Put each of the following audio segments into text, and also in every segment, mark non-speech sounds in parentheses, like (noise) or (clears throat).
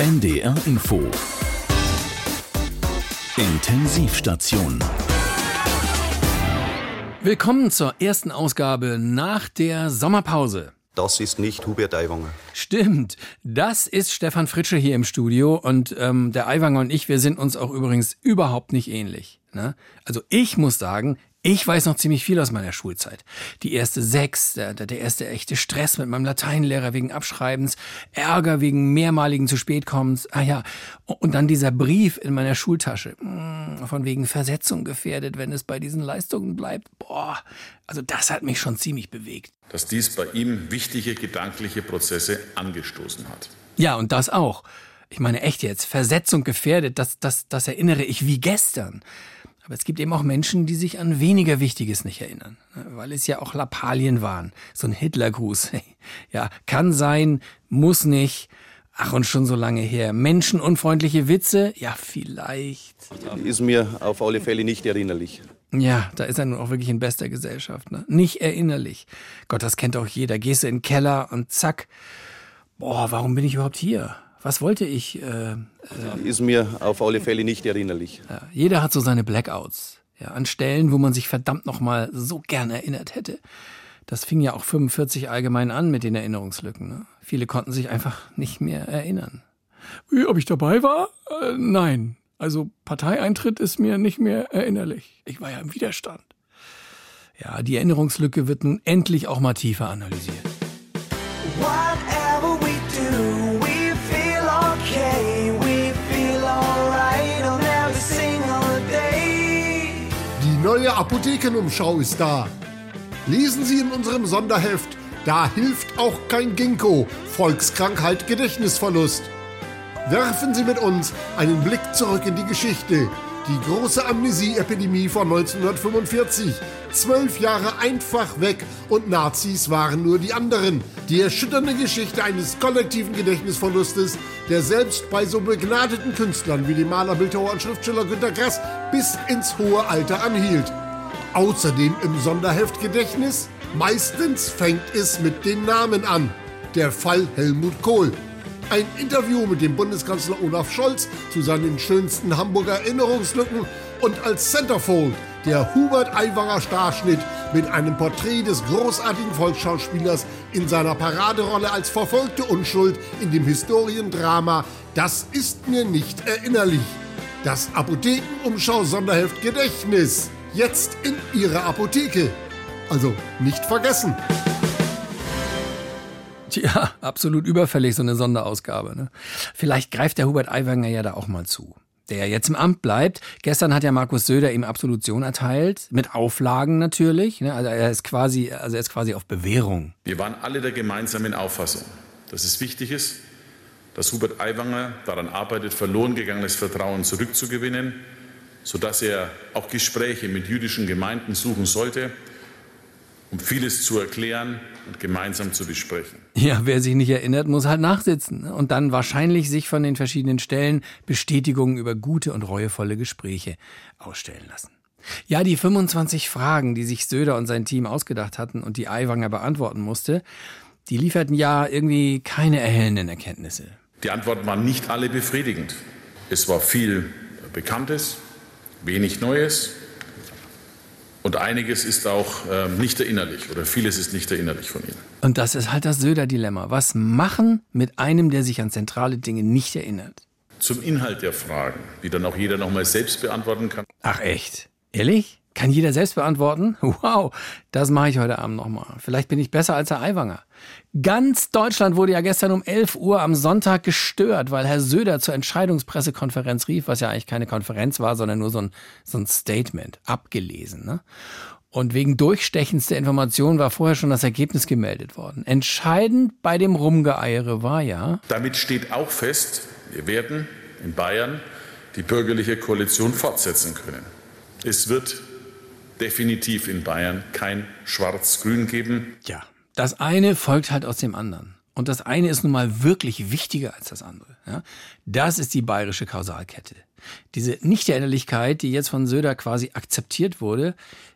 NDR Info Intensivstation Willkommen zur ersten Ausgabe nach der Sommerpause. Das ist nicht Hubert Aiwanger. Stimmt, das ist Stefan Fritsche hier im Studio und ähm, der Aiwanger und ich, wir sind uns auch übrigens überhaupt nicht ähnlich. Ne? Also ich muss sagen, ich weiß noch ziemlich viel aus meiner Schulzeit. Die erste Sechs, der, der erste echte Stress mit meinem Lateinlehrer wegen Abschreibens, Ärger wegen mehrmaligen zu spät kommens. Ah ja, und dann dieser Brief in meiner Schultasche. Hm, von wegen Versetzung gefährdet, wenn es bei diesen Leistungen bleibt. Boah, also das hat mich schon ziemlich bewegt. Dass dies bei ihm wichtige gedankliche Prozesse angestoßen hat. Ja, und das auch. Ich meine echt jetzt, Versetzung gefährdet, das, das, das erinnere ich wie gestern. Aber es gibt eben auch Menschen, die sich an weniger Wichtiges nicht erinnern, ne, weil es ja auch Lappalien waren. So ein Hitlergruß. Ja, kann sein, muss nicht. Ach, und schon so lange her. Menschenunfreundliche Witze? Ja, vielleicht. Ist mir auf alle Fälle nicht erinnerlich. Ja, da ist er nun auch wirklich in bester Gesellschaft. Ne? Nicht erinnerlich. Gott, das kennt auch jeder. Gehst du in den Keller und zack. Boah, warum bin ich überhaupt hier? Was wollte ich? Äh, äh, Ist mir auf alle Fälle nicht erinnerlich. Ja, jeder hat so seine Blackouts. Ja, an Stellen, wo man sich verdammt nochmal so gern erinnert hätte. Das fing ja auch 45 allgemein an mit den Erinnerungslücken. Ne? Viele konnten sich einfach nicht mehr erinnern. Wie, ob ich dabei war? Äh, nein. Also Parteieintritt ist mir nicht mehr erinnerlich. Ich war ja im Widerstand. Ja, die Erinnerungslücke wird nun endlich auch mal tiefer analysiert. Apothekenumschau ist da. Lesen Sie in unserem Sonderheft, da hilft auch kein Ginkgo, Volkskrankheit Gedächtnisverlust. Werfen Sie mit uns einen Blick zurück in die Geschichte. Die große Amnesie-Epidemie von 1945. Zwölf Jahre einfach weg und Nazis waren nur die anderen. Die erschütternde Geschichte eines kollektiven Gedächtnisverlustes, der selbst bei so begnadeten Künstlern wie dem Maler, Bildhauer und Schriftsteller Günter Grass bis ins hohe Alter anhielt. Außerdem im Sonderheft Gedächtnis. Meistens fängt es mit den Namen an. Der Fall Helmut Kohl. Ein Interview mit dem Bundeskanzler Olaf Scholz zu seinen schönsten Hamburger Erinnerungslücken und als Centerfold der Hubert Aiwanger Starschnitt mit einem Porträt des großartigen Volksschauspielers in seiner Paraderolle als verfolgte Unschuld in dem Historiendrama Das ist mir nicht erinnerlich. Das Apothekenumschau-Sonderheft Gedächtnis. Jetzt in Ihrer Apotheke. Also nicht vergessen. Tja, absolut überfällig, so eine Sonderausgabe. Ne? Vielleicht greift der Hubert Aiwanger ja da auch mal zu. Der ja jetzt im Amt bleibt. Gestern hat ja Markus Söder ihm Absolution erteilt, mit Auflagen natürlich. Ne? Also er ist quasi, also er ist quasi auf Bewährung. Wir waren alle der gemeinsamen Auffassung, dass es wichtig ist, dass Hubert Aiwanger daran arbeitet, verloren gegangenes Vertrauen zurückzugewinnen, sodass er auch Gespräche mit jüdischen Gemeinden suchen sollte, um vieles zu erklären und gemeinsam zu besprechen. Ja, wer sich nicht erinnert, muss halt nachsitzen ne? und dann wahrscheinlich sich von den verschiedenen Stellen Bestätigungen über gute und reuevolle Gespräche ausstellen lassen. Ja, die 25 Fragen, die sich Söder und sein Team ausgedacht hatten und die Aiwanger beantworten musste, die lieferten ja irgendwie keine erhellenden Erkenntnisse. Die Antworten waren nicht alle befriedigend. Es war viel Bekanntes, wenig Neues und einiges ist auch äh, nicht erinnerlich oder vieles ist nicht erinnerlich von Ihnen. Und das ist halt das Söder-Dilemma. Was machen mit einem, der sich an zentrale Dinge nicht erinnert? Zum Inhalt der Fragen, die dann auch jeder nochmal selbst beantworten kann. Ach echt? Ehrlich? Kann jeder selbst beantworten? (laughs) Wow, das mache ich heute Abend nochmal. Vielleicht bin ich besser als Herr Aiwanger. Ganz Deutschland wurde ja gestern um 11 Uhr am Sonntag gestört, weil Herr Söder zur Entscheidungspressekonferenz rief, was ja eigentlich keine Konferenz war, sondern nur so ein, so ein Statement, abgelesen. Ne? Und wegen durchstechendster Informationen war vorher schon das Ergebnis gemeldet worden. Entscheidend bei dem Rumgeeiere war ja. Damit steht auch fest, wir werden in Bayern die bürgerliche Koalition fortsetzen können. Es wird definitiv in Bayern kein Schwarz-Grün geben. Ja, das eine folgt halt aus dem anderen. Und das eine ist nun mal wirklich wichtiger als das andere. Ja? Das ist die bayerische Kausalkette. Diese Nichterinnerlichkeit, die jetzt von Söder quasi akzeptiert wurde,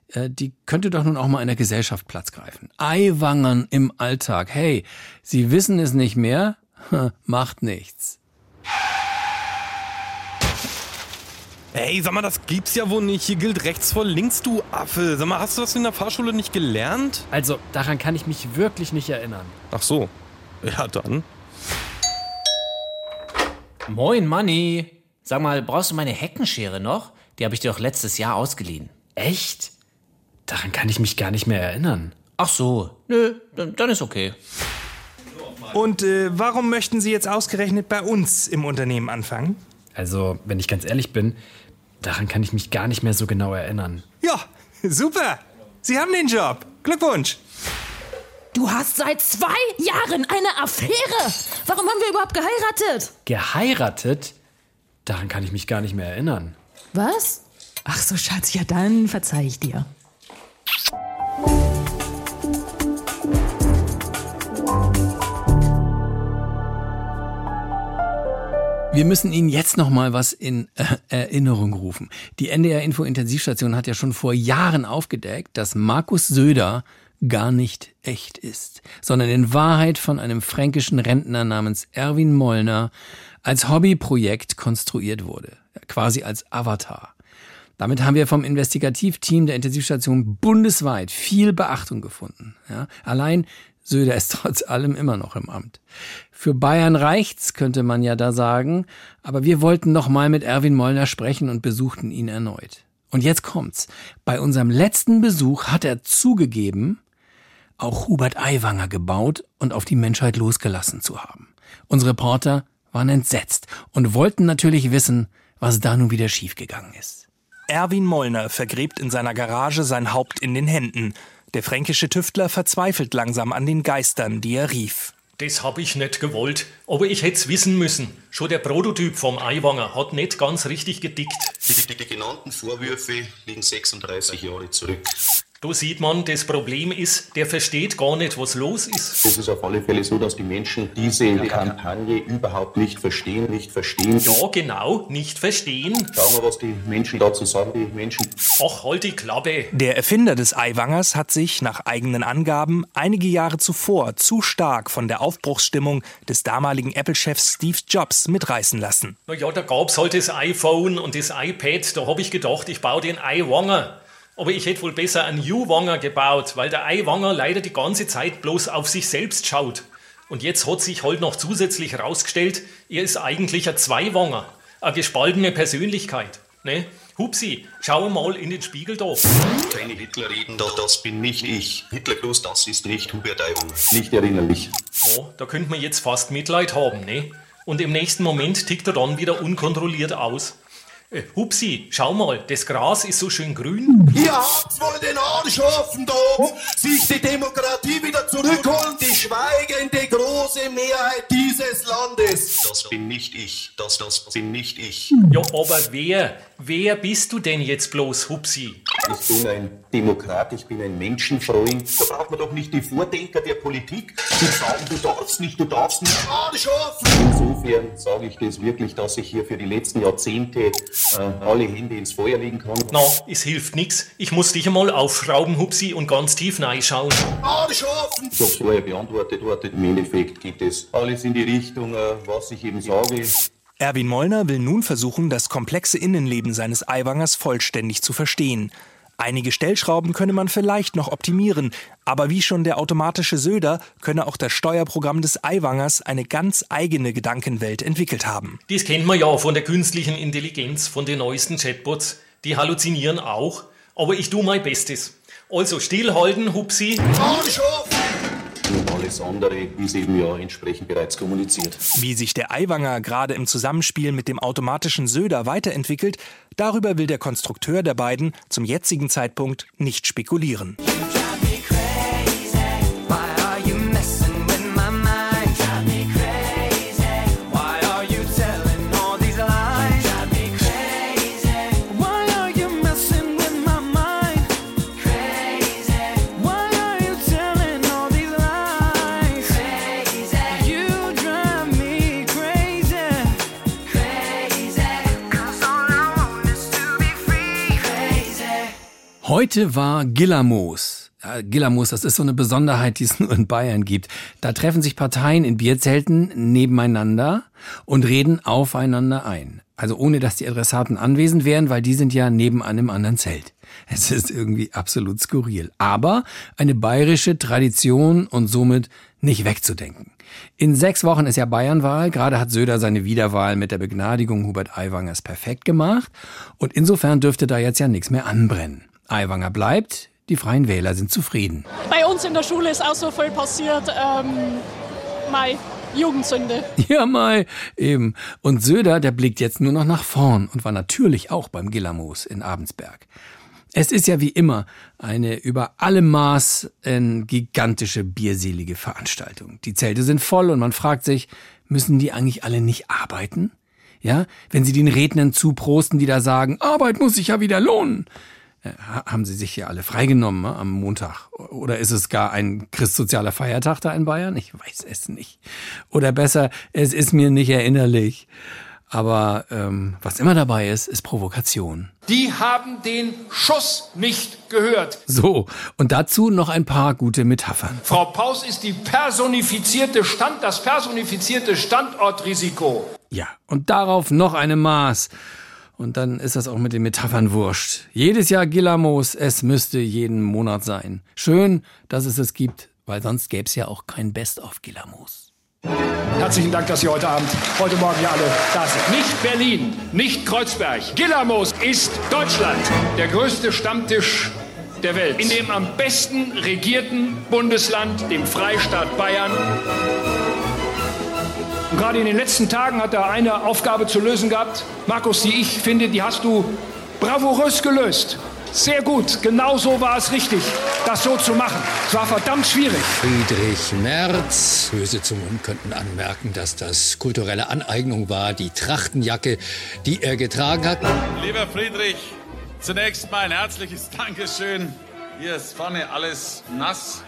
äh, die könnte doch nun auch mal in der Gesellschaft Platz greifen. Eiwangern im Alltag. Hey, Sie wissen es nicht mehr? (laughs) Macht nichts. Ey, sag mal, das gibt's ja wohl nicht. Hier gilt rechts vor links, du Affe. Sag mal, hast du das in der Fahrschule nicht gelernt? Also, daran kann ich mich wirklich nicht erinnern. Ach so. Ja, dann. Moin, Manni. Sag mal, brauchst du meine Heckenschere noch? Die habe ich dir doch letztes Jahr ausgeliehen. Echt? Daran kann ich mich gar nicht mehr erinnern. Ach so. Nö, dann, dann ist okay. Und äh, warum möchten Sie jetzt ausgerechnet bei uns im Unternehmen anfangen? Also, wenn ich ganz ehrlich bin, daran kann ich mich gar nicht mehr so genau erinnern. Ja, super. Sie haben den Job. Glückwunsch. Du hast seit zwei Jahren eine Affäre. Warum haben wir überhaupt geheiratet? Geheiratet? Daran kann ich mich gar nicht mehr erinnern. Was? Ach so, Schatz, ja dann verzeih ich dir. Wir müssen Ihnen jetzt noch mal was in äh, Erinnerung rufen. Die NDR Info Intensivstation hat ja schon vor Jahren aufgedeckt, dass Markus Söder gar nicht echt ist, sondern in Wahrheit von einem fränkischen Rentner namens Erwin Mollner als Hobbyprojekt konstruiert wurde, quasi als Avatar. Damit haben wir vom Investigativteam der Intensivstation bundesweit viel Beachtung gefunden. Ja, allein Söder ist (laughs) trotz allem immer noch im Amt. Für Bayern reicht's, könnte man ja da sagen, aber wir wollten noch mal mit Erwin Mollner sprechen und besuchten ihn erneut. Und jetzt kommt's. Bei unserem letzten Besuch hat er zugegeben, auch Hubert Aiwanger gebaut und auf die Menschheit losgelassen zu haben. Unsere Reporter waren entsetzt und wollten natürlich wissen, was da nun wieder schiefgegangen ist. Erwin Mollner vergräbt in seiner Garage sein Haupt in den Händen. Der fränkische Tüftler verzweifelt langsam an den Geistern, die er rief. Das hab ich nicht gewollt, aber ich hätt's wissen müssen. Schon der Prototyp vom Eiwanger hat nicht ganz richtig gedickt. Die, die, die genannten Vorwürfe liegen 36 Jahre zurück. Da sieht man, das Problem ist, der versteht gar nicht, was los ist. Es ist auf alle Fälle so, dass die Menschen diese Kampagne überhaupt nicht verstehen, nicht verstehen. Ja, genau, nicht verstehen. Schauen wir, was die Menschen dazu sagen, die Menschen. Ach, halt die Klappe. Der Erfinder des Eiwangers hat sich, nach eigenen Angaben, einige Jahre zuvor zu stark von der Aufbruchsstimmung des damaligen Apple-Chefs Steve Jobs mitreißen lassen. Na ja, da gab's halt das iPhone und das iPad. Da hab ich gedacht, ich baue den Eiwanger. Aber ich hätte wohl besser einen U-Wanger gebaut, weil der Eiwanger leider die ganze Zeit bloß auf sich selbst schaut. Und jetzt hat sich halt noch zusätzlich herausgestellt, er ist eigentlich ein Zweiwanger, eine gespaltene Persönlichkeit. Ne? Hupsi, schau mal in den Spiegel da. Keine Hitler reden, da, das bin nicht ich. Hitlergruß, das ist nicht Hubert Aiwanger. Nicht erinnerlich. Ja, da könnte man jetzt fast Mitleid haben, ne? Und im nächsten Moment tickt er dann wieder unkontrolliert aus. Hupsi, schau mal, das Gras ist so schön grün. Ihr habt wohl den Arsch offen dort, sich die Demokratie wieder zurückholen, die schweigende große Mehrheit dieses Landes. Das bin nicht ich. Das, das bin nicht ich. Ja, aber wer? Wer bist du denn jetzt bloß, Hupsi? Ich bin ein Demokrat, ich bin ein Menschenfreund. Da braucht man doch nicht die Vordenker der Politik, die sagen, du darfst nicht, du darfst nicht. Insofern sage ich das wirklich, dass ich hier für die letzten Jahrzehnte äh, alle Hände ins Feuer legen kann. Na, es hilft nix. Ich muss dich einmal aufschrauben, Hupsi, und ganz tief reinschauen. Ich habe vorher beantwortet, Worte. im Endeffekt geht es alles in die Richtung, äh, was ich eben sage. Erwin Mollner will nun versuchen, das komplexe Innenleben seines Eiwangers vollständig zu verstehen. Einige Stellschrauben könne man vielleicht noch optimieren, aber wie schon der automatische Söder könne auch das Steuerprogramm des Eiwangers eine ganz eigene Gedankenwelt entwickelt haben. Das kennt man ja von der künstlichen Intelligenz, von den neuesten Chatbots. Die halluzinieren auch, aber ich tu mein Bestes. Also stillhalten, Hupsi. Arsch! Andere ist eben ja entsprechend bereits kommuniziert. Wie sich der Eiwanger gerade im Zusammenspiel mit dem automatischen Söder weiterentwickelt, darüber will der Konstrukteur der beiden zum jetzigen Zeitpunkt nicht spekulieren. Heute war Gillermoos. Ja, Gillermoos, das ist so eine Besonderheit, die es (laughs) nur in Bayern gibt. Da treffen sich Parteien in Bierzelten nebeneinander und reden aufeinander ein. Also ohne, dass die Adressaten anwesend wären, weil die sind ja nebenan im anderen Zelt. (laughs) Es ist irgendwie absolut skurril. Aber eine bayerische Tradition und somit nicht wegzudenken. In sechs Wochen ist ja Bayernwahl. Gerade hat Söder seine Wiederwahl mit der Begnadigung Hubert Aiwangers perfekt gemacht. Und insofern dürfte da jetzt ja nichts mehr anbrennen. Aiwanger bleibt. Die Freien Wähler sind zufrieden. Bei uns in der Schule ist auch so viel passiert. Ähm, Mai, Jugendsünde. (laughs) Ja, Mai, eben. Und Söder, der blickt jetzt nur noch nach vorn und war natürlich auch beim Gillermoos in Abensberg. Es ist ja wie immer eine über alle Maß ein gigantische bierselige Veranstaltung. Die Zelte sind voll und man fragt sich, müssen die eigentlich alle nicht arbeiten? Ja, wenn sie den Rednern zuprosten, die da sagen, Arbeit muss sich ja wieder lohnen. Äh, haben sie sich ja alle freigenommen ne, am Montag? Oder ist es gar ein christsozialer Feiertag da in Bayern? Ich weiß es nicht. Oder besser, es ist mir nicht erinnerlich. Aber ähm, was immer dabei ist, ist Provokation. Die haben den Schuss nicht gehört. So, und dazu noch ein paar gute Metaphern. Frau Paus ist die personifizierte Stand, das personifizierte Standortrisiko. Ja, und darauf noch eine Maß. Und dann ist das auch mit den Metaphern wurscht. Jedes Jahr Gillamos, es müsste jeden Monat sein. Schön, dass es es gibt, weil sonst gäbe es ja auch kein Best-of Gillamos. Herzlichen Dank, dass Sie heute Abend, heute Morgen hier alle da sind. Nicht Berlin, nicht Kreuzberg. Gillamos ist Deutschland. Der größte Stammtisch der Welt. In dem am besten regierten Bundesland, dem Freistaat Bayern. Und gerade in den letzten Tagen hat er eine Aufgabe zu lösen gehabt. Markus, die ich finde, die hast du bravourös gelöst. Sehr gut, genau so war es richtig, das so zu machen. Es war verdammt schwierig. Friedrich Merz. Böse Zungen könnten anmerken, dass das kulturelle Aneignung war, die Trachtenjacke, die er getragen hat. Lieber Friedrich, zunächst mal ein herzliches Dankeschön. Hier ist vorne alles nass.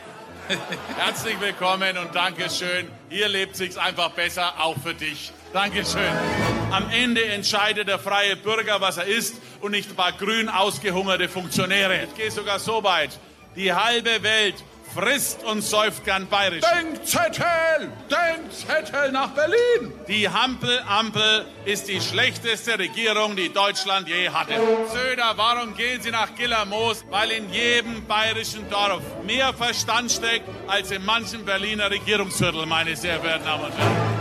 (laughs) Herzlich willkommen und Dankeschön. Hier lebt sich's einfach besser, auch für dich. Dankeschön. Am Ende entscheidet der freie Bürger, was er ist und nicht ein paar grün ausgehungerte Funktionäre. Ich gehe sogar so weit. Die halbe Welt frisst und säuft gern bayerisch. Denkzettel! Denkzettel nach Berlin! Die Hampel-Ampel ist die schlechteste Regierung, die Deutschland je hatte. Söder, warum gehen Sie nach Gillermoos? Weil in jedem bayerischen Dorf mehr Verstand steckt als in manchen Berliner Regierungsviertel, meine sehr verehrten Damen und Herren.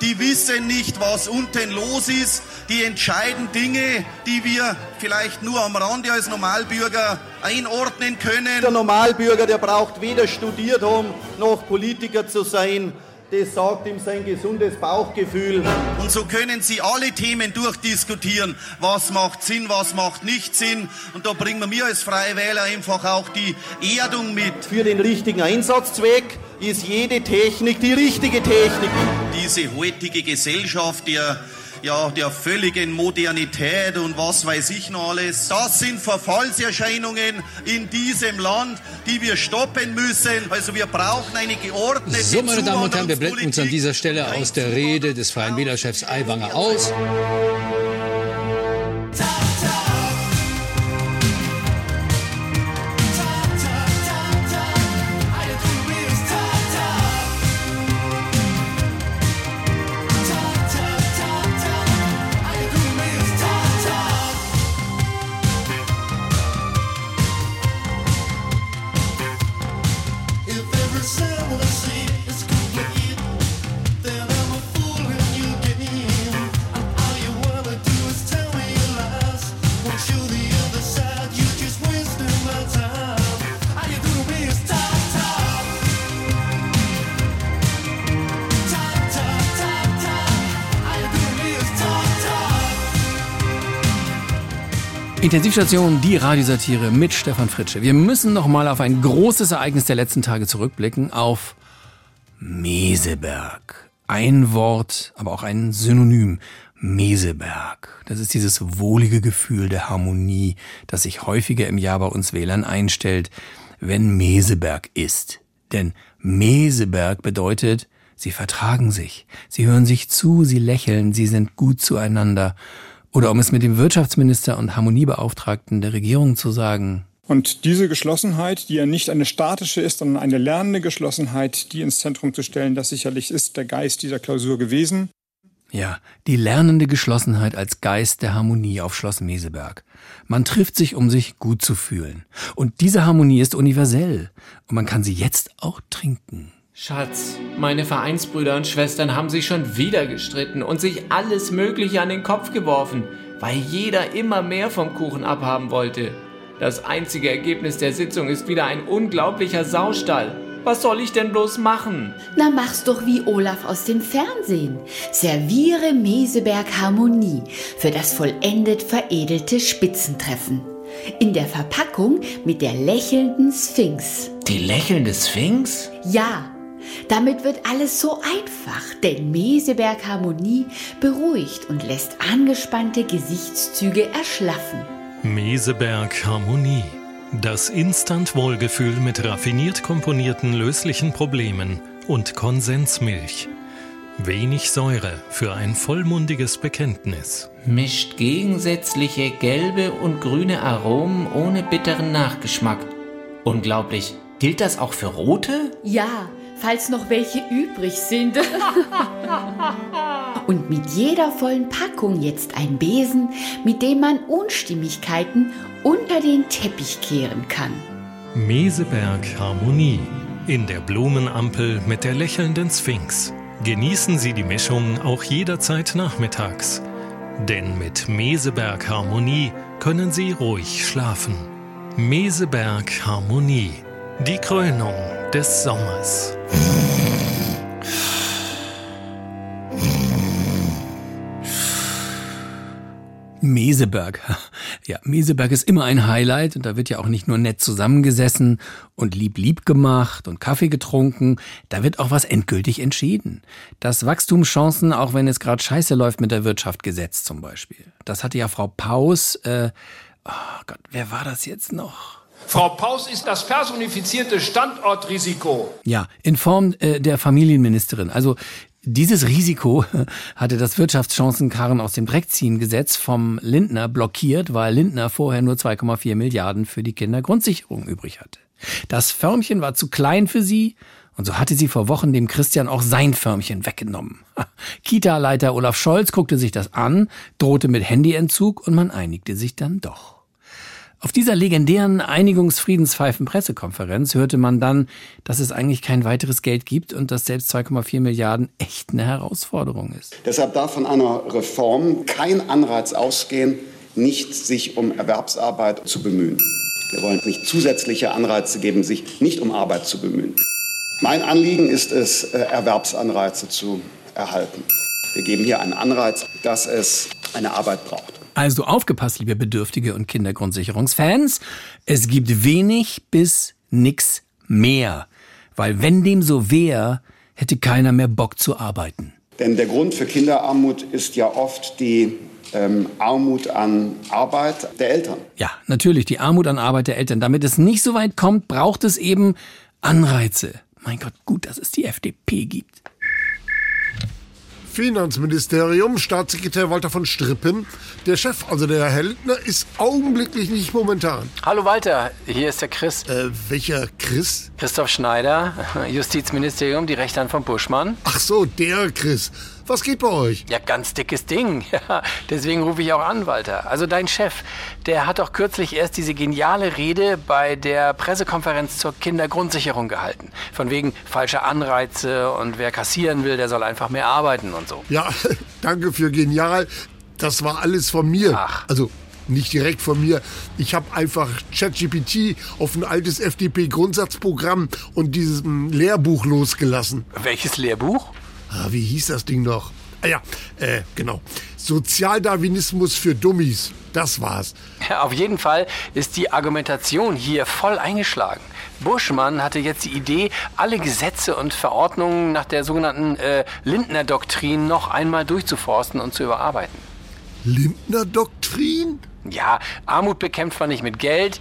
Die wissen nicht, was unten los ist. Die entscheiden Dinge, die wir vielleicht nur am Rande als Normalbürger einordnen können. Der Normalbürger, der braucht weder studiert haben, noch Politiker zu sein. Das sagt ihm sein gesundes Bauchgefühl. Und so können Sie alle Themen durchdiskutieren. Was macht Sinn, was macht nicht Sinn. Und da bringen wir als Freie Wähler einfach auch die Erdung mit. Für den richtigen Einsatzzweck ist jede Technik die richtige Technik. Diese heutige Gesellschaft der ja, der völligen Modernität und was weiß ich noch alles. Das sind Verfallserscheinungen in diesem Land, die wir stoppen müssen. Also wir brauchen eine geordnete So, meine Damen und Herren, wir blenden uns an dieser Stelle aus der Rede des Freien Wählerchefs Aiwanger aus. Intensivstation, die Radiosatire mit Stefan Fritsche. Wir müssen noch mal auf ein großes Ereignis der letzten Tage zurückblicken, auf Meseberg. Ein Wort, aber auch ein Synonym. Meseberg. Das ist dieses wohlige Gefühl der Harmonie, das sich häufiger im Jahr bei uns Wählern einstellt, wenn Meseberg ist. Denn Meseberg bedeutet, sie vertragen sich, sie hören sich zu, sie lächeln, sie sind gut zueinander. Oder um es mit dem Wirtschaftsminister und Harmoniebeauftragten der Regierung zu sagen, Und diese Geschlossenheit, die ja nicht eine statische ist, sondern eine lernende Geschlossenheit, die ins Zentrum zu stellen, das sicherlich ist der Geist dieser Klausur gewesen. Ja, die lernende Geschlossenheit als Geist der Harmonie auf Schloss Meseberg. Man trifft sich, um sich gut zu fühlen. Und diese Harmonie ist universell. Und man kann sie jetzt auch trinken. Schatz, meine Vereinsbrüder und Schwestern haben sich schon wieder gestritten und sich alles Mögliche an den Kopf geworfen, weil jeder immer mehr vom Kuchen abhaben wollte. Das einzige Ergebnis der Sitzung ist wieder ein unglaublicher Saustall. Was soll ich denn bloß machen? Na, mach's doch wie Olaf aus dem Fernsehen. Serviere Meseberg Harmonie für das vollendet veredelte Spitzentreffen. In der Verpackung mit der lächelnden Sphinx. Die lächelnde Sphinx? Ja, damit wird alles so einfach, denn Meseberg Harmonie beruhigt und lässt angespannte Gesichtszüge erschlaffen. Meseberg Harmonie. Das Instant-Wohlgefühl mit raffiniert komponierten löslichen Problemen und Konsensmilch. Wenig Säure für ein vollmundiges Bekenntnis. Mischt gegensätzliche gelbe und grüne Aromen ohne bitteren Nachgeschmack. Unglaublich. Gilt das auch für rote? Ja, falls noch welche übrig sind. (laughs) Und mit jeder vollen Packung jetzt ein Besen, mit dem man Unstimmigkeiten unter den Teppich kehren kann. Meseberg Harmonie. In der Blumenampel mit der lächelnden Sphinx. Genießen Sie die Mischung auch jederzeit nachmittags. Denn mit Meseberg Harmonie können Sie ruhig schlafen. Meseberg Harmonie. Die Krönung des Sommers. Meseberg. Ja, Meseberg ist immer ein Highlight und da wird ja auch nicht nur nett zusammengesessen und lieb lieb gemacht und Kaffee getrunken, da wird auch was endgültig entschieden. Das Wachstumschancen, auch wenn es gerade scheiße läuft mit der Wirtschaft, gesetzt zum Beispiel. Das hatte ja Frau Paus, äh, oh Gott, wer war das jetzt noch? Frau Paus ist das personifizierte Standortrisiko. Ja, in Form äh, der Familienministerin. Also dieses Risiko (laughs) hatte das Wirtschaftschancenkarren aus dem Dreckziehen-Gesetz vom Lindner blockiert, weil Lindner vorher nur 2,4 Milliarden für die Kindergrundsicherung übrig hatte. Das Förmchen war zu klein für sie und so hatte sie vor Wochen dem Christian auch sein Förmchen weggenommen. (laughs) Kita-Leiter Olaf Scholz guckte sich das an, drohte mit Handyentzug und man einigte sich dann doch. Auf dieser legendären Einigungsfriedenspfeifen-Pressekonferenz hörte man dann, dass es eigentlich kein weiteres Geld gibt und dass selbst 2,4 Milliarden echt eine Herausforderung ist. Deshalb darf von einer Reform kein Anreiz ausgehen, nicht sich um Erwerbsarbeit zu bemühen. Wir wollen nicht zusätzliche Anreize geben, sich nicht um Arbeit zu bemühen. Mein Anliegen ist es, äh, Erwerbsanreize zu erhalten. Wir geben hier einen Anreiz, dass es eine Arbeit braucht. Also aufgepasst, liebe Bedürftige und Kindergrundsicherungsfans. Es gibt wenig bis nix mehr. Weil wenn dem so wäre, hätte keiner mehr Bock zu arbeiten. Denn der Grund für Kinderarmut ist ja oft die ähm, Armut an Arbeit der Eltern. Ja, natürlich, die Armut an Arbeit der Eltern. Damit es nicht so weit kommt, braucht es eben Anreize. Mein Gott, gut, dass es die FDP gibt. Finanzministerium, Staatssekretär Walter von Strippen. Der Chef, also der Herr Lindner, ist augenblicklich nicht momentan. Hallo Walter, hier ist der Chris. Äh, welcher Chris? Christoph Schneider, (laughs) Justizministerium, die Rechtshand von Buschmann. Ach so, der Chris. Was geht bei euch? Ja, ganz dickes Ding. (laughs) Ja, deswegen rufe ich auch an, Walter. Also dein Chef, der hat doch kürzlich erst diese geniale Rede bei der Pressekonferenz zur Kindergrundsicherung gehalten. Von wegen falsche Anreize und wer kassieren will, der soll einfach mehr arbeiten und so. Ja, (laughs) danke für genial. Das war alles von mir. Ach. Also nicht direkt von mir. Ich habe einfach ChatGPT auf ein altes FDP-Grundsatzprogramm und dieses mm, Lehrbuch losgelassen. Welches Lehrbuch? Ah, wie hieß das Ding noch? Ah ja, äh, genau. Sozialdarwinismus für Dummies. Das war's. Ja, auf jeden Fall ist die Argumentation hier voll eingeschlagen. Buschmann hatte jetzt die Idee, alle Gesetze und Verordnungen nach der sogenannten äh, Lindner-Doktrin noch einmal durchzuforsten und zu überarbeiten. Lindner-Doktrin? Ja, Armut bekämpft man nicht mit Geld.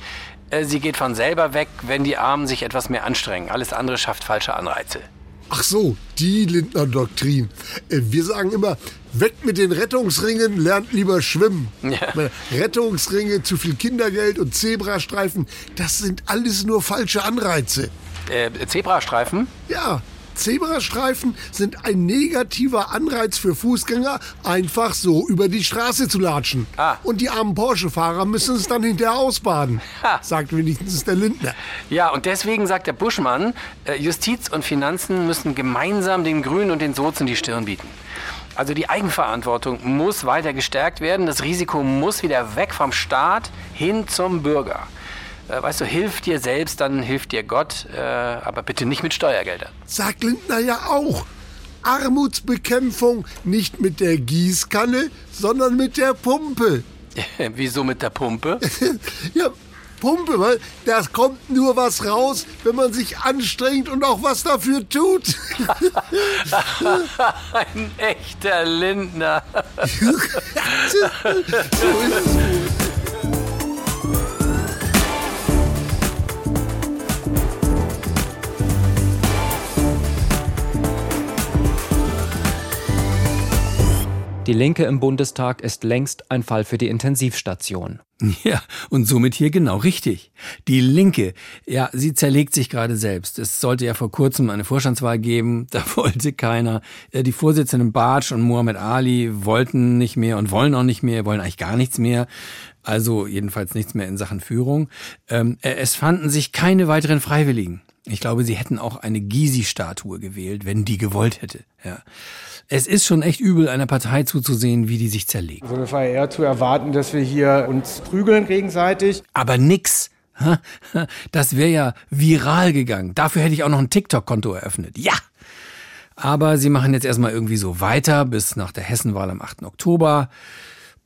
Äh, Sie geht von selber weg, wenn die Armen sich etwas mehr anstrengen. Alles andere schafft falsche Anreize. Ach so, die Lindner-Doktrin. Äh, Wir sagen immer, weg mit den Rettungsringen, lernt lieber schwimmen. Ja. Rettungsringe, zu viel Kindergeld und Zebrastreifen, das sind alles nur falsche Anreize. Äh, Zebrastreifen? Ja, Zebrastreifen sind ein negativer Anreiz für Fußgänger, einfach so über die Straße zu latschen. Und die armen Porsche-Fahrer müssen es dann hinterher ausbaden, sagt wenigstens der Lindner. Ja, und deswegen sagt der Buschmann, äh, Justiz und Finanzen müssen gemeinsam den Grünen und den Sozen die Stirn bieten. Also die Eigenverantwortung muss weiter gestärkt werden. Das Risiko muss wieder weg vom Staat hin zum Bürger. Äh, Weißt du, hilf dir selbst, dann hilft dir Gott, äh, aber bitte nicht mit Steuergeldern. Sagt Lindner ja auch. Armutsbekämpfung nicht mit der Gießkanne, sondern mit der Pumpe. (laughs) Wieso mit der Pumpe? (laughs) ja, Pumpe, weil da kommt nur was raus, wenn man sich anstrengt und auch was dafür tut. (laughs) Ein echter Lindner. Die Linke im Bundestag ist längst ein Fall für die Intensivstation. Ja, und somit hier genau richtig. Die Linke, ja, sie zerlegt sich gerade selbst. Es sollte ja vor kurzem eine Vorstandswahl geben, (laughs) da wollte keiner. Äh, Die Vorsitzenden Bartsch und Muhammad Ali wollten nicht mehr und wollen auch nicht mehr, wollen eigentlich gar nichts mehr. Also jedenfalls nichts mehr in Sachen Führung. Ähm, äh, Es fanden sich keine weiteren Freiwilligen. Ich glaube, sie hätten auch eine Gysi-Statue gewählt, wenn die gewollt hätte. Ja. Es ist schon echt übel, einer Partei zuzusehen, wie die sich zerlegt. Also es war eher zu erwarten, dass wir hier uns prügeln gegenseitig. Aber nix. (laughs) Das wäre ja viral gegangen. Dafür hätte ich auch noch ein TikTok-Konto eröffnet. Ja! Aber sie machen jetzt erstmal irgendwie so weiter bis nach der Hessenwahl am 8. Oktober.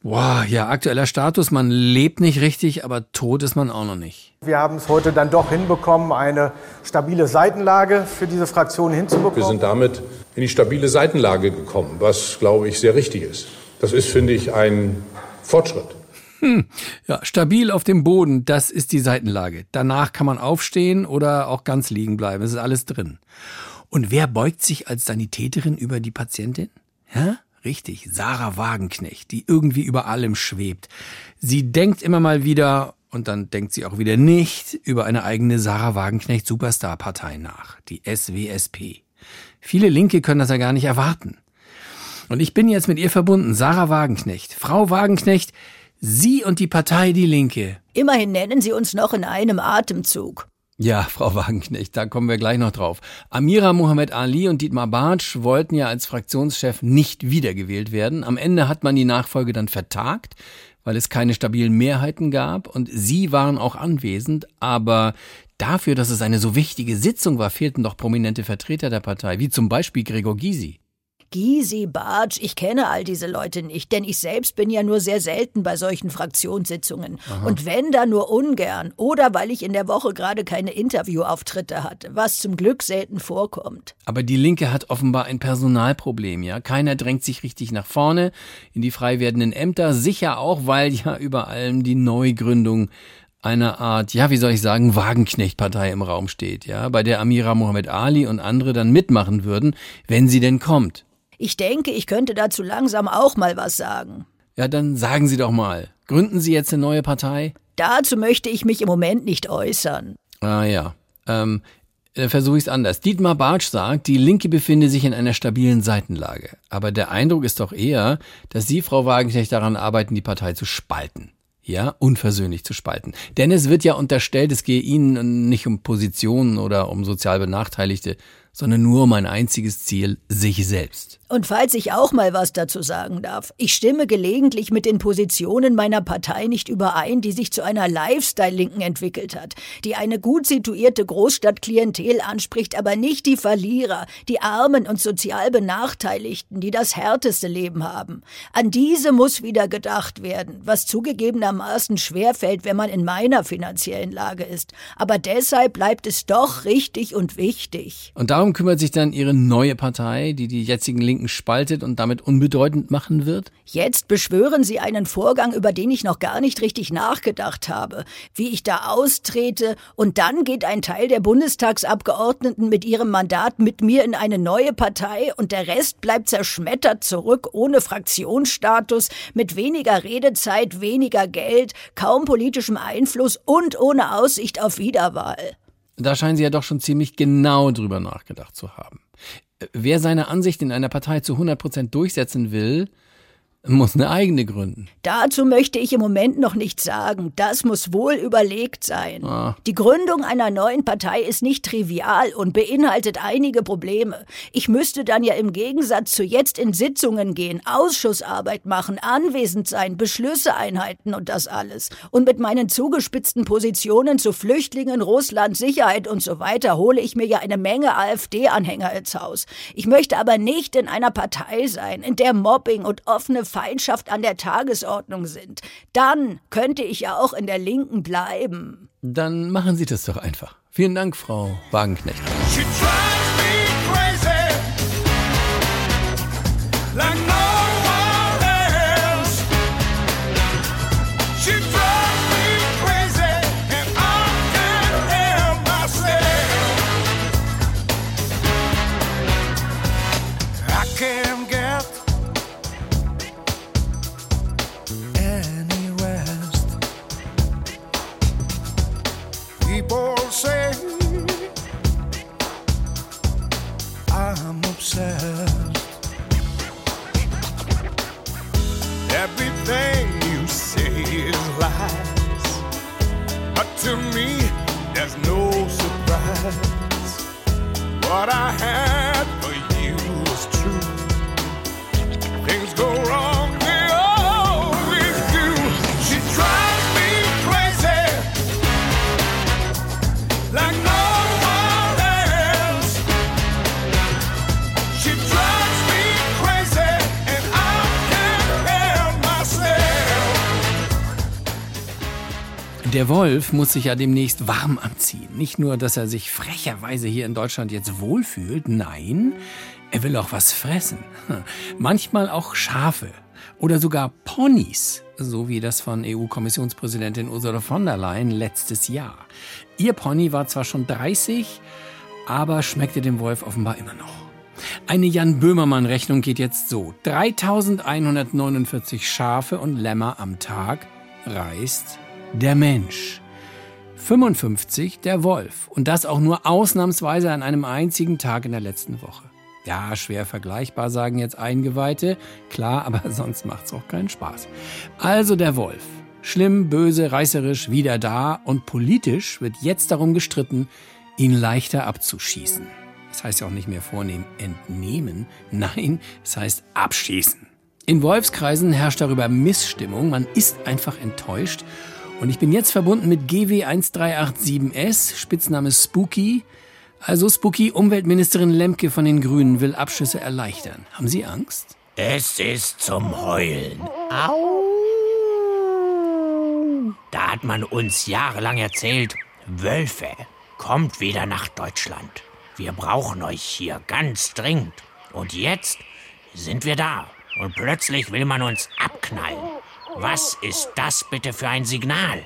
Boah, ja, aktueller Status, man lebt nicht richtig, aber tot ist man auch noch nicht. Wir haben es heute dann doch hinbekommen, eine stabile Seitenlage für diese Fraktion hinzubekommen. Wir sind damit in die stabile Seitenlage gekommen, was, glaube ich, sehr richtig ist. Das ist, finde ich, ein Fortschritt. Hm, ja, stabil auf dem Boden, das ist die Seitenlage. Danach kann man aufstehen oder auch ganz liegen bleiben. Es ist alles drin. Und wer beugt sich als Sanitäterin über die Patientin? Ja? Richtig, Sarah Wagenknecht, die irgendwie über allem schwebt. Sie denkt immer mal wieder, und dann denkt sie auch wieder nicht, über eine eigene Sarah Wagenknecht Superstar-Partei nach, die SWSP. Viele Linke können das ja gar nicht erwarten. Und ich bin jetzt mit ihr verbunden, Sarah Wagenknecht. Frau Wagenknecht, Sie und die Partei Die Linke. Immerhin nennen Sie uns noch in einem Atemzug. Ja, (laughs) Frau Wagenknecht, da kommen wir gleich noch drauf. Amira Mohamed Ali und Dietmar Bartsch wollten ja als Fraktionschef nicht wiedergewählt werden. Am Ende hat man die Nachfolge dann vertagt, weil es keine stabilen Mehrheiten gab und sie waren auch anwesend, aber dafür, dass es eine so wichtige Sitzung war, fehlten doch prominente Vertreter der Partei, wie zum Beispiel Gregor Gysi. Gysi, Bartsch, ich kenne all diese Leute nicht, denn ich selbst bin ja nur sehr selten bei solchen Fraktionssitzungen. Aha. Und wenn da nur ungern oder weil ich in der Woche gerade keine Interviewauftritte hatte, was zum Glück selten vorkommt. Aber die Linke hat offenbar ein Personalproblem, ja. Keiner drängt sich richtig nach vorne in die frei werdenden Ämter, sicher auch, weil ja über allem die Neugründung einer Art, ja, wie soll ich sagen, Wagenknecht-Partei im Raum steht, ja, bei der Amira Mohamed Ali und andere dann mitmachen würden, wenn sie denn kommt. Ich denke, ich könnte dazu langsam auch mal was sagen. Ja, dann sagen Sie doch mal, gründen Sie jetzt eine neue Partei? Dazu möchte ich mich im Moment nicht äußern. Ah ja, ähm, äh, versuche ich es anders. Dietmar Bartsch sagt, die Linke befinde sich in einer stabilen Seitenlage. Aber der Eindruck ist doch eher, dass Sie, Frau Wagenknecht, daran arbeiten, die Partei zu spalten. Ja, unversöhnlich zu spalten. Denn es wird ja unterstellt, es gehe Ihnen nicht um Positionen oder um sozial Benachteiligte, sondern nur um ein einziges Ziel, sich selbst. Und falls ich auch mal was dazu sagen darf, ich stimme gelegentlich mit den Positionen meiner Partei nicht überein, die sich zu einer Lifestyle-Linken entwickelt hat, die eine gut situierte Großstadtklientel anspricht, aber nicht die Verlierer, die Armen und sozial Benachteiligten, die das härteste Leben haben. An diese muss wieder gedacht werden, was zugegebenermaßen schwerfällt, wenn man in meiner finanziellen Lage ist. Aber deshalb bleibt es doch richtig und wichtig. Und darum kümmert sich dann Ihre neue Partei, die die jetzigen Linken spaltet und damit unbedeutend machen wird? Jetzt beschwören Sie einen Vorgang, über den ich noch gar nicht richtig nachgedacht habe, wie ich da austrete, und dann geht ein Teil der Bundestagsabgeordneten mit ihrem Mandat mit mir in eine neue Partei und der Rest bleibt zerschmettert zurück, ohne Fraktionsstatus, mit weniger Redezeit, weniger Geld, kaum politischem Einfluss und ohne Aussicht auf Wiederwahl. Da scheinen Sie ja doch schon ziemlich genau drüber nachgedacht zu haben. Wer seine Ansicht in einer Partei zu 100 Prozent durchsetzen will, muss eine eigene gründen. Dazu möchte ich im Moment noch nichts sagen. Das muss wohl überlegt sein. Ah. Die Gründung einer neuen Partei ist nicht trivial und beinhaltet einige Probleme. Ich müsste dann ja im Gegensatz zu jetzt in Sitzungen gehen, Ausschussarbeit machen, anwesend sein, Beschlüsse einhalten und das alles. Und mit meinen zugespitzten Positionen zu Flüchtlingen, Russland, Sicherheit und so weiter hole ich mir ja eine Menge AfD-Anhänger ins Haus. Ich möchte aber nicht in einer Partei sein, in der Mobbing und offene Feindschaft an der Tagesordnung sind, dann könnte ich ja auch in der Linken bleiben. Dann machen Sie das doch einfach. Vielen Dank, Frau Wagenknecht. Can't What I had Der Wolf muss sich ja demnächst warm anziehen. Nicht nur, dass er sich frecherweise hier in Deutschland jetzt wohlfühlt, nein, er will auch was fressen. (laughs) Manchmal auch Schafe oder sogar Ponys, so wie das von EU-Kommissionspräsidentin Ursula von der Leyen letztes Jahr. Ihr Pony war zwar schon 30, aber schmeckte dem Wolf offenbar immer noch. Eine Jan Böhmermann-Rechnung geht jetzt so. 3149 Schafe und Lämmer am Tag reißt der Mensch. 55 der Wolf. Und das auch nur ausnahmsweise an einem einzigen Tag in der letzten Woche. Ja, schwer vergleichbar, sagen jetzt Eingeweihte. Klar, (laughs) aber sonst macht's auch keinen Spaß. Also der Wolf. Schlimm, böse, reißerisch, wieder da und politisch wird jetzt darum gestritten, ihn leichter abzuschießen. Das heißt ja auch nicht mehr vornehm entnehmen. Nein, es heißt abschießen. In Wolfskreisen herrscht darüber Missstimmung. Man ist einfach enttäuscht. Und ich bin jetzt verbunden mit GW1387S, Spitzname Spooky. Also Spooky, Umweltministerin Lemke von den Grünen will Abschüsse erleichtern. Haben Sie Angst? Es ist zum Heulen. Au! Da hat man uns jahrelang erzählt, Wölfe, kommt wieder nach Deutschland. Wir brauchen euch hier ganz dringend. Und jetzt sind wir da. Und plötzlich will man uns abknallen. Was ist das bitte für ein Signal?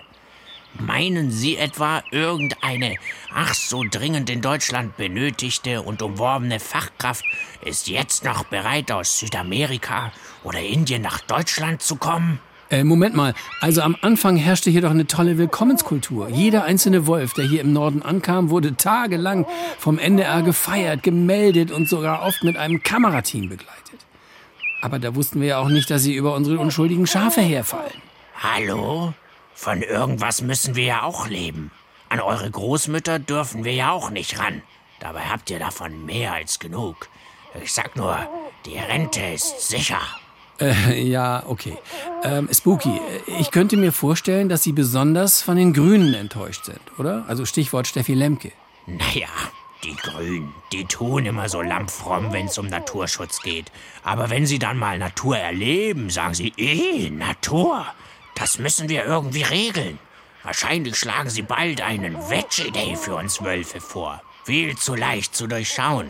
Meinen Sie etwa, irgendeine ach so dringend in Deutschland benötigte und umworbene Fachkraft ist jetzt noch bereit, aus Südamerika oder Indien nach Deutschland zu kommen? Äh, Moment mal. Also am Anfang herrschte hier doch eine tolle Willkommenskultur. Jeder einzelne Wolf, der hier im Norden ankam, wurde tagelang vom NDR gefeiert, gemeldet und sogar oft mit einem Kamerateam begleitet. Aber da wussten wir ja auch nicht, dass sie über unsere unschuldigen Schafe herfallen. Hallo? Von irgendwas müssen wir ja auch leben. An eure Großmütter dürfen wir ja auch nicht ran. Dabei habt ihr davon mehr als genug. Ich sag nur, die Rente ist sicher. Äh, ja, okay. Ähm, Spooky, ich könnte mir vorstellen, dass Sie besonders von den Grünen enttäuscht sind, oder? Also Stichwort Steffi Lemke. Naja, die Grünen, die tun immer so lampfromm, wenn es um Naturschutz geht. Aber wenn sie dann mal Natur erleben, sagen sie, eh, Natur, das müssen wir irgendwie regeln. Wahrscheinlich schlagen sie bald einen Veggie Day für uns Wölfe vor. Viel zu leicht zu durchschauen.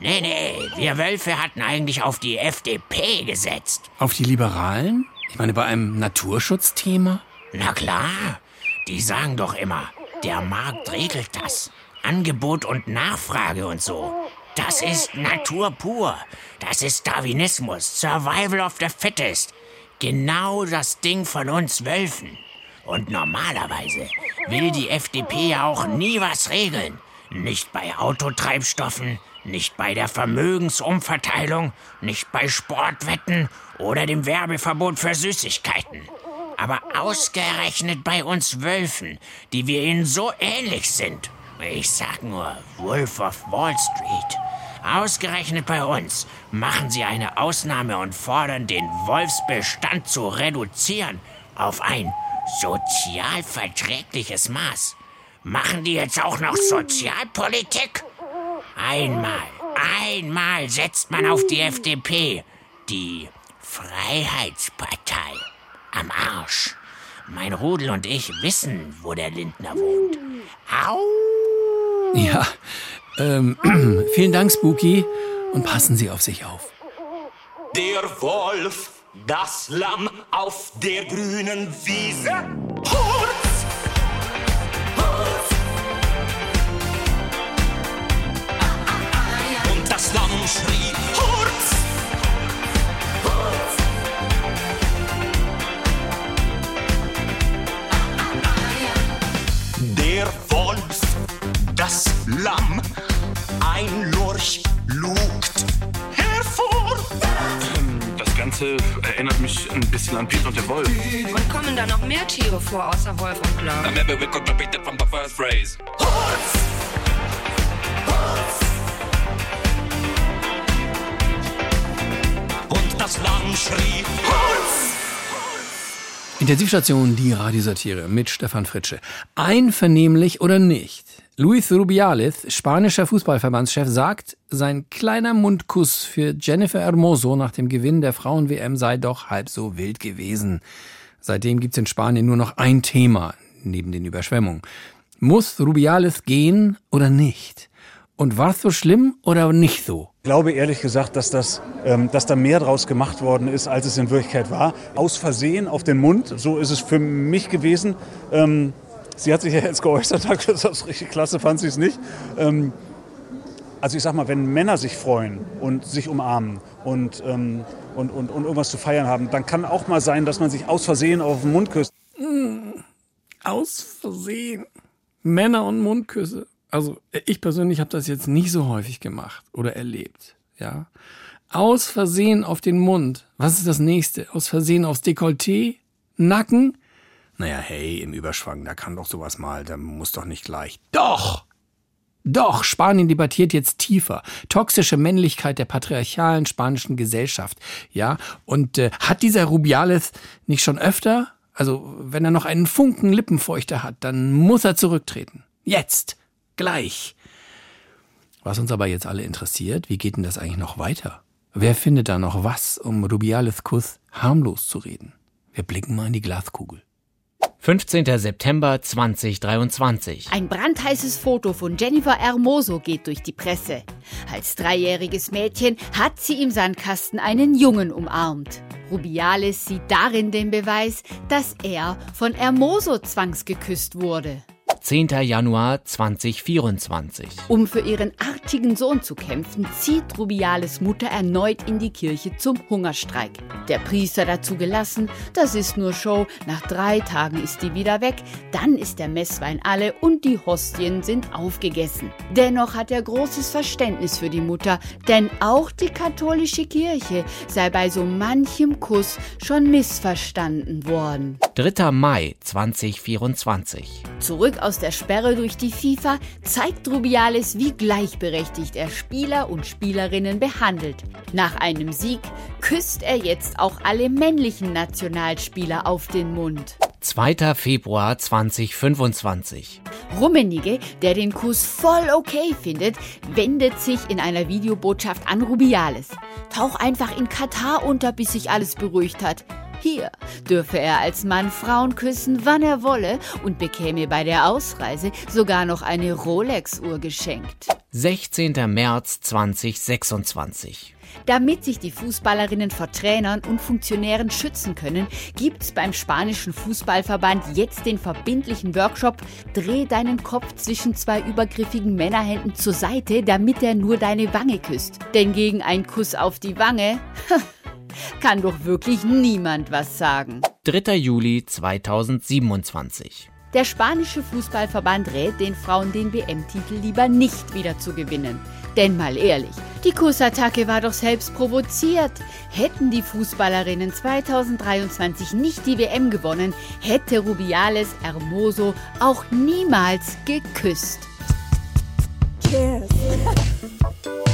Nee, nee, wir Wölfe hatten eigentlich auf die FDP gesetzt. Auf die Liberalen? Ich meine, bei einem Naturschutzthema? Na klar, die sagen doch immer, der Markt regelt das. Angebot und Nachfrage und so. Das ist Natur pur. Das ist Darwinismus, Survival of the Fittest. Genau das Ding von uns Wölfen. Und normalerweise will die FDP ja auch nie was regeln. Nicht bei Autotreibstoffen, Nicht bei der Vermögensumverteilung, nicht bei Sportwetten oder dem Werbeverbot für Süßigkeiten. Aber ausgerechnet bei uns Wölfen, die wir ihnen so ähnlich sind. Ich sag nur Wolf of Wall Street. Ausgerechnet bei uns machen sie eine Ausnahme und fordern den Wolfsbestand zu reduzieren auf ein sozial verträgliches Maß. Machen die jetzt auch noch Sozialpolitik? Einmal, einmal setzt man auf die FDP, die Freiheitspartei, am Arsch. Mein Rudel und ich wissen, wo der Lindner wohnt. Au! Ja, ähm, (clears throat) vielen Dank, Spooky, und passen Sie auf sich auf. Der Wolf, das Lamm auf der grünen Wiese. Hurz! Hurz! Und das Lamm schrie Lamm, ein Lurch lugt hervor. Das Ganze erinnert mich ein bisschen an Peter und der Wolf. Und kommen da noch mehr Tiere vor, außer Wolf und Lamm? Maybe we could repeat it from the first phrase. Und das Lamm schrie Hurz! Intensivstation, die Radiosatire mit Stefan Fritsche. Einvernehmlich oder nicht? Luis Rubiales, spanischer Fußballverbandschef, sagt, sein kleiner Mundkuss für Jennifer Hermoso nach dem Gewinn der Frauen-WM sei doch halb so wild gewesen. Seitdem gibt's in Spanien nur noch ein Thema, neben den Überschwemmungen. Muss Rubiales gehen oder nicht? Und war's so schlimm oder nicht so? Ich glaube ehrlich gesagt, dass, das, ähm, dass da mehr draus gemacht worden ist, als es in Wirklichkeit war. Aus Versehen auf den Mund, so ist es für mich gewesen. Ähm, sie hat sich ja jetzt geäußert, hat gesagt, das ist richtig klasse, fand sie es nicht. Ähm, also ich sag mal, wenn Männer sich freuen und sich umarmen und, ähm, und, und, und irgendwas zu feiern haben, dann kann auch mal sein, dass man sich aus Versehen auf den Mund küsst. Mm, aus Versehen. Männer und Mundküsse. Also ich persönlich habe das jetzt nicht so häufig gemacht oder erlebt. Ja, aus Versehen auf den Mund. Was ist das nächste? Aus Versehen aufs Dekolleté, Nacken. Naja, hey, im Überschwang, da kann doch sowas mal, da muss doch nicht gleich. Doch! Doch, Spanien debattiert jetzt tiefer. Toxische Männlichkeit der patriarchalen spanischen Gesellschaft. Ja, und äh, hat dieser Rubiales nicht schon öfter? Also, wenn er noch einen Funken Lippenfeuchter hat, dann muss er zurücktreten. Jetzt! Gleich! Was uns aber jetzt alle interessiert, wie geht denn das eigentlich noch weiter? Wer findet da noch was, um Rubiales Kuss harmlos zu reden? Wir blicken mal in die Glaskugel. 15. September 2023. Ein brandheißes Foto von Jennifer Hermoso geht durch die Presse. Als dreijähriges Mädchen hat sie im Sandkasten einen Jungen umarmt. Rubiales sieht darin den Beweis, dass er von Hermoso zwangsgeküsst wurde. 10. Januar 2024. Um für ihren artigen Sohn zu kämpfen, zieht Rubiales Mutter erneut in die Kirche zum Hungerstreik. Der Priester dazu gelassen, das ist nur Show, nach drei Tagen ist die wieder weg, dann ist der Messwein alle und die Hostien sind aufgegessen. Dennoch hat er großes Verständnis für die Mutter, denn auch die katholische Kirche sei bei so manchem Kuss schon missverstanden worden. 3. Mai 2024. Zurück aus der Sperre durch die FIFA zeigt Rubiales, wie gleichberechtigt er Spieler und Spielerinnen behandelt. Nach einem Sieg küsst er jetzt auch alle männlichen Nationalspieler auf den Mund. 2. Februar 2025. Rummenigge, der den Kuss voll okay findet, wendet sich in einer Videobotschaft an Rubiales. Tauch einfach in Katar unter, bis sich alles beruhigt hat. Hier dürfe er als Mann Frauen küssen, wann er wolle und bekäme bei der Ausreise sogar noch eine Rolex-Uhr geschenkt. 16. März 2026. Damit sich die Fußballerinnen vor Trainern und Funktionären schützen können, gibt's beim spanischen Fußballverband jetzt den verbindlichen Workshop Dreh deinen Kopf zwischen zwei übergriffigen Männerhänden zur Seite, damit er nur deine Wange küsst. Denn gegen einen Kuss auf die Wange (laughs) kann doch wirklich niemand was sagen. 3. Juli 2027. Der spanische Fußballverband rät den Frauen, den WM-Titel lieber nicht wieder zu gewinnen. Denn mal ehrlich, die Kussattacke war doch selbst provoziert. Hätten die Fußballerinnen 2023 nicht die WM gewonnen, hätte Rubiales Hermoso auch niemals geküsst. Cheers. (laughs)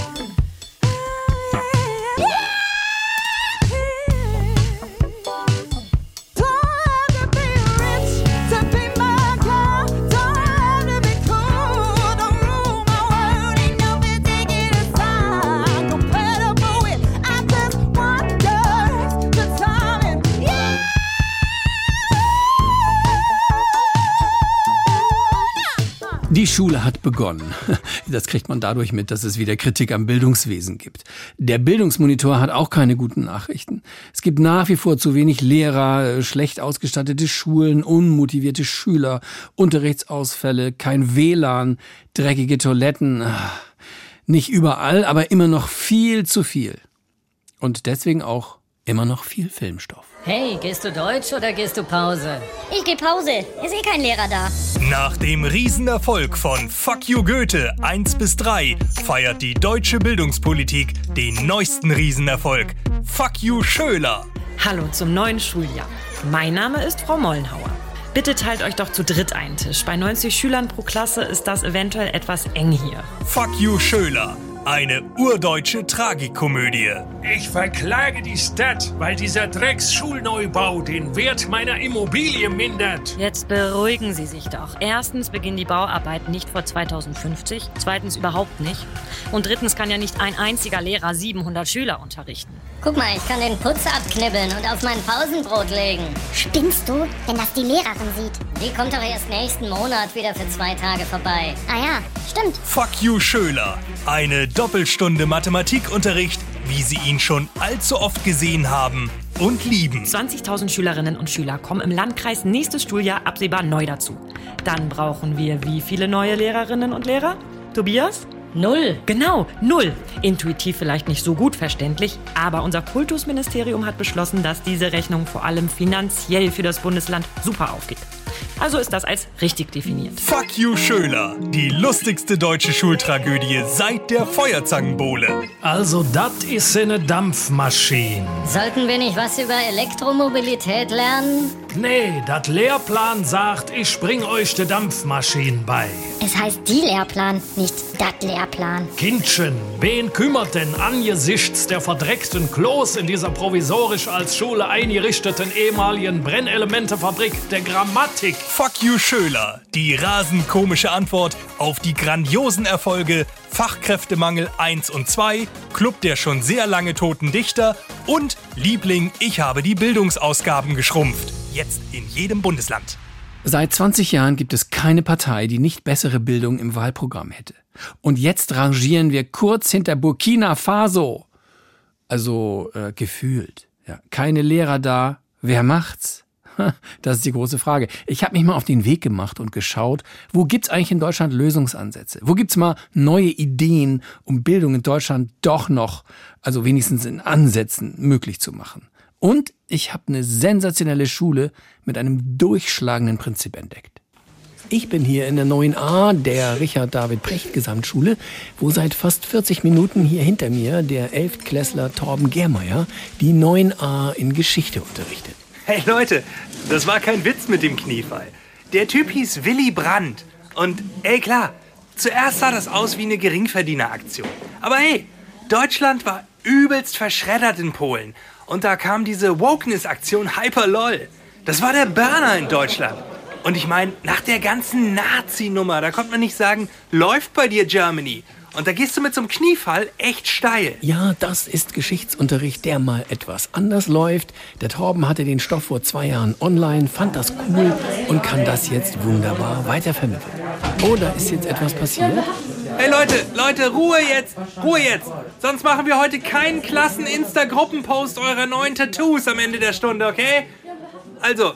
Schule hat begonnen. (laughs) Das kriegt man dadurch mit, dass es wieder Kritik am Bildungswesen gibt. Der Bildungsmonitor hat auch keine guten Nachrichten. Es gibt nach wie vor zu wenig Lehrer, schlecht ausgestattete Schulen, unmotivierte Schüler, Unterrichtsausfälle, kein WLAN, dreckige Toiletten. Nicht überall, aber immer noch viel zu viel. Und deswegen auch immer noch viel Filmstoff. Hey, gehst du Deutsch oder gehst du Pause? Ich geh Pause. Ist eh kein Lehrer da. Nach dem Riesenerfolg von Fuck You Goethe 1 bis 3 feiert die deutsche Bildungspolitik den neuesten Riesenerfolg. Fuck You Schöler. Hallo zum neuen Schuljahr. Mein Name ist Frau Mollenhauer. Bitte teilt euch doch zu dritt einen Tisch. Bei 90 Schülern pro Klasse ist das eventuell etwas eng hier. Fuck You Schöler. Eine urdeutsche Tragikomödie. Ich verklage die Stadt, weil dieser Drecksschulneubau den Wert meiner Immobilie mindert. Jetzt beruhigen Sie sich doch. Erstens beginnen die Bauarbeiten nicht vor 2050, zweitens überhaupt nicht. Und drittens kann ja nicht ein einziger Lehrer 700 Schüler unterrichten. Guck mal, ich kann den Putz abknibbeln und auf mein Pausenbrot legen. Spinnst du, wenn das die Lehrerin sieht? Die kommt doch erst nächsten Monat wieder für zwei Tage vorbei. Ah ja, stimmt. Fuck You Schöler. Eine Doppelstunde Mathematikunterricht, wie Sie ihn schon allzu oft gesehen haben und lieben. 20.000 Schülerinnen und Schüler kommen im Landkreis nächstes Schuljahr absehbar neu dazu. Dann brauchen wir wie viele neue Lehrerinnen und Lehrer? Tobias? Null. Genau, null. Intuitiv vielleicht nicht so gut verständlich, aber unser Kultusministerium hat beschlossen, dass diese Rechnung vor allem finanziell für das Bundesland super aufgeht. Also ist das als richtig definiert. Fuck You Schöler. Die lustigste deutsche Schultragödie seit der Feuerzangenbowle. Also, das ist eine Dampfmaschine. Sollten wir nicht was über Elektromobilität lernen? Nee, das Lehrplan sagt, ich bring euch die Dampfmaschine bei. Es heißt die Lehrplan, nicht dat Lehrplan. Kindchen, wen kümmert denn angesichts der verdreckten Klos in dieser provisorisch als Schule eingerichteten ehemaligen Brennelementefabrik der Grammatik? Fuck You Schöler. Die rasend komische Antwort auf die grandiosen Erfolge Fachkräftemangel 1 und 2, Club der schon sehr lange toten Dichter und Liebling, ich habe die Bildungsausgaben geschrumpft. Jetzt in jedem Bundesland. Seit 20 Jahren gibt es keine Partei, die nicht bessere Bildung im Wahlprogramm hätte. Und jetzt rangieren wir kurz hinter Burkina Faso. Also äh, gefühlt. Ja, keine Lehrer da. Wer macht's? (laughs) Das ist die große Frage. Ich habe mich mal auf den Weg gemacht und geschaut, wo gibt's eigentlich in Deutschland Lösungsansätze? Wo gibt's mal neue Ideen, um Bildung in Deutschland doch noch, also wenigstens in Ansätzen möglich zu machen? Und ich habe eine sensationelle Schule mit einem durchschlagenden Prinzip entdeckt. Ich bin hier in der 9a der Richard David Precht Gesamtschule, wo seit fast 40 Minuten hier hinter mir der Elftklässler Torben Germeier die 9a in Geschichte unterrichtet. Hey Leute, das war kein Witz mit dem Kniefall. Der Typ hieß Willy Brandt. Und ey klar, zuerst sah das aus wie eine Geringverdieneraktion. Aber hey, Deutschland war übelst verschreddert in Polen. Und da kam diese Wokeness-Aktion Hyperlol. Das war der Burner in Deutschland. Und ich meine, nach der ganzen Nazi-Nummer, da konnte man nicht sagen, läuft bei dir Germany. Und da gehst du mit so einem Kniefall echt steil. Ja, das ist Geschichtsunterricht, der mal etwas anders läuft. Der Torben hatte den Stoff vor zwei Jahren online, fand das cool und kann das jetzt wunderbar weitervermitteln. Oh, da ist jetzt etwas passiert. Hey Leute, Leute, Ruhe jetzt, Ruhe jetzt. Sonst machen wir heute keinen klassen Insta-Gruppenpost eurer neuen Tattoos am Ende der Stunde, okay? Also,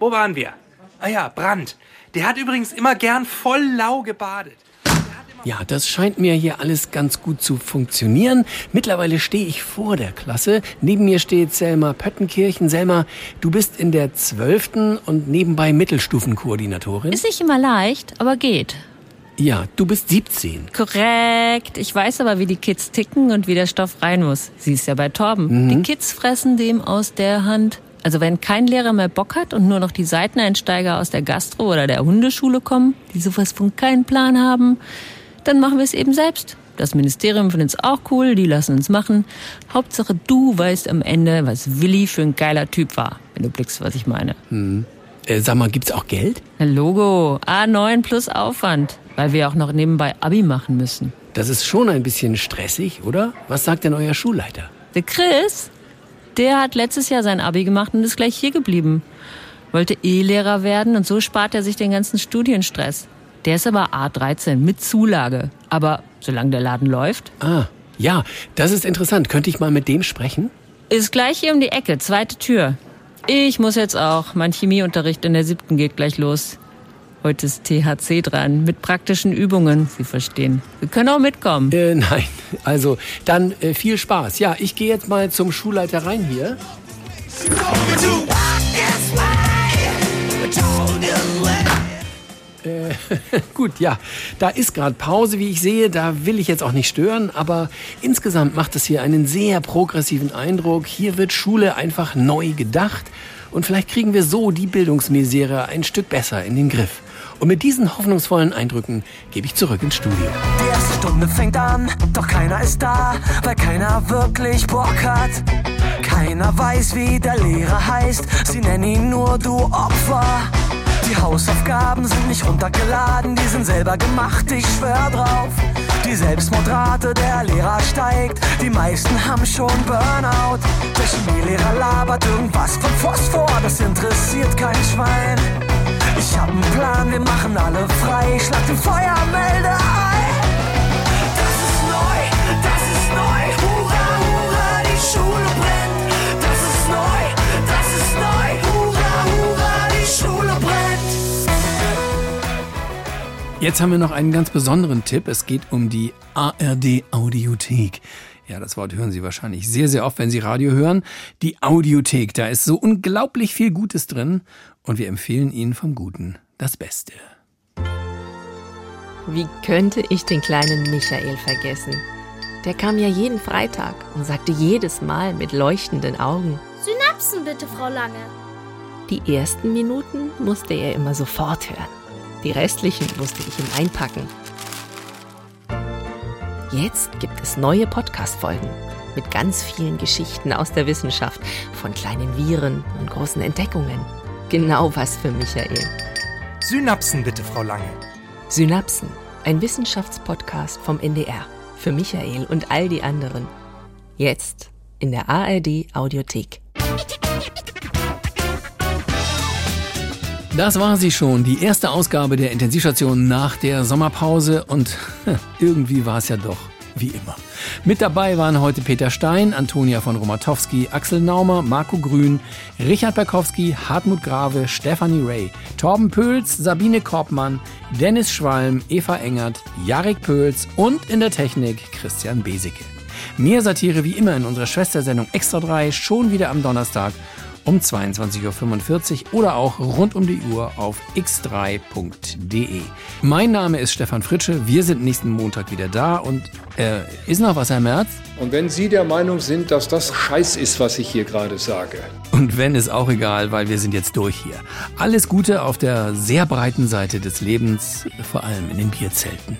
wo waren wir? Ah ja, Brand. Der hat übrigens immer gern voll lau gebadet. Ja, das scheint mir hier alles ganz gut zu funktionieren. Mittlerweile stehe ich vor der Klasse. Neben mir steht Selma Pöttenkirchen. Selma, du bist in der 12. und nebenbei Mittelstufenkoordinatorin. Ist nicht immer leicht, aber geht. Ja, du bist 17. Korrekt. Ich weiß aber, wie die Kids ticken und wie der Stoff rein muss. Sie ist ja bei Torben. Mhm. Die Kids fressen dem aus der Hand. Also wenn kein Lehrer mehr Bock hat und nur noch die Seiteneinsteiger aus der Gastro oder der Hundeschule kommen, die sowas von keinen Plan haben, dann machen wir es eben selbst. Das Ministerium findet es auch cool, die lassen uns machen. Hauptsache du weißt am Ende, was Willi für ein geiler Typ war, wenn du blickst, was ich meine. Hm. Äh, sag mal, gibt's auch Geld? Na, Logo, A9 plus Aufwand, weil wir auch noch nebenbei Abi machen müssen. Das ist schon ein bisschen stressig, oder? Was sagt denn euer Schulleiter? Der Chris, der hat letztes Jahr sein Abi gemacht und ist gleich hier geblieben. Wollte E-Lehrer werden und so spart er sich den ganzen Studienstress. Der ist aber A13 mit Zulage. Aber solange der Laden läuft. Ah, ja, das ist interessant. Könnte ich mal mit dem sprechen? Ist gleich hier um die Ecke, zweite Tür. Ich muss jetzt auch. Mein Chemieunterricht in der siebten geht gleich los. Heute ist THC dran, mit praktischen Übungen, Sie verstehen. Wir können auch mitkommen. Äh, nein, also dann äh, viel Spaß. Ja, ich gehe jetzt mal zum Schulleiter rein hier. Äh, (laughs) gut, ja, da ist gerade Pause, wie ich sehe. Da will ich jetzt auch nicht stören, aber insgesamt macht es hier einen sehr progressiven Eindruck. Hier wird Schule einfach neu gedacht und vielleicht kriegen wir so die Bildungsmisere ein Stück besser in den Griff. Und mit diesen hoffnungsvollen Eindrücken gebe ich zurück ins Studio. Die erste Stunde fängt an, doch keiner ist da, weil keiner wirklich Bock hat. Keiner weiß, wie der Lehrer heißt, sie nennen ihn nur du Opfer. Die Hausaufgaben sind nicht runtergeladen, die sind selber gemacht, ich schwör drauf. Die Selbstmordrate der Lehrer steigt, die meisten haben schon Burnout. Der Chemielehrer labert irgendwas von Phosphor, das interessiert kein Schwein. Ich hab einen Plan, wir machen alle frei, schlag den Feuermelder ein. Das ist neu, das ist neu, hurra, hurra, die Schule brennt. Das ist neu, das ist neu, hurra, hurra, die Schule brennt. Jetzt haben wir noch einen ganz besonderen Tipp. Es geht um die ARD Audiothek. Ja, das Wort hören Sie wahrscheinlich sehr, sehr oft, wenn Sie Radio hören. Die Audiothek, da ist so unglaublich viel Gutes drin und wir empfehlen Ihnen vom Guten das Beste. Wie könnte ich den kleinen Michael vergessen? Der kam ja jeden Freitag und sagte jedes Mal mit leuchtenden Augen. Synapsen bitte, Frau Lange. Die ersten Minuten musste er immer sofort hören. Die restlichen musste ich ihm einpacken. Jetzt gibt es neue Podcast-Folgen mit ganz vielen Geschichten aus der Wissenschaft, von kleinen Viren und großen Entdeckungen. Genau was für Michael. Synapsen bitte, Frau Lange. Synapsen, ein Wissenschaftspodcast vom NDR. Für Michael und all die anderen. Jetzt in der ARD Audiothek. Das war sie schon, die erste Ausgabe der Intensivstation nach der Sommerpause und (laughs) irgendwie war es ja doch wie immer. Mit dabei waren heute Peter Stein, Antonia von Romatowski, Axel Naumer, Marco Grün, Richard Berkowski, Hartmut Grave, Stefanie Ray, Torben Pöls, Sabine Korbmann, Dennis Schwalm, Eva Engert, Jarek Pöls und in der Technik Christian Besicke. Mehr Satire wie immer in unserer Schwestersendung Extra 3 schon wieder am Donnerstag um 22.45 Uhr oder auch rund um die Uhr auf x3.de. Mein Name ist Stefan Fritsche. Wir sind nächsten Montag wieder da und äh, ist noch was, Herr Merz? Und wenn Sie der Meinung sind, dass das Scheiß ist, was ich hier gerade sage. Und wenn, ist auch egal, weil wir sind jetzt durch hier. Alles Gute auf der sehr breiten Seite des Lebens, vor allem in den Bierzelten.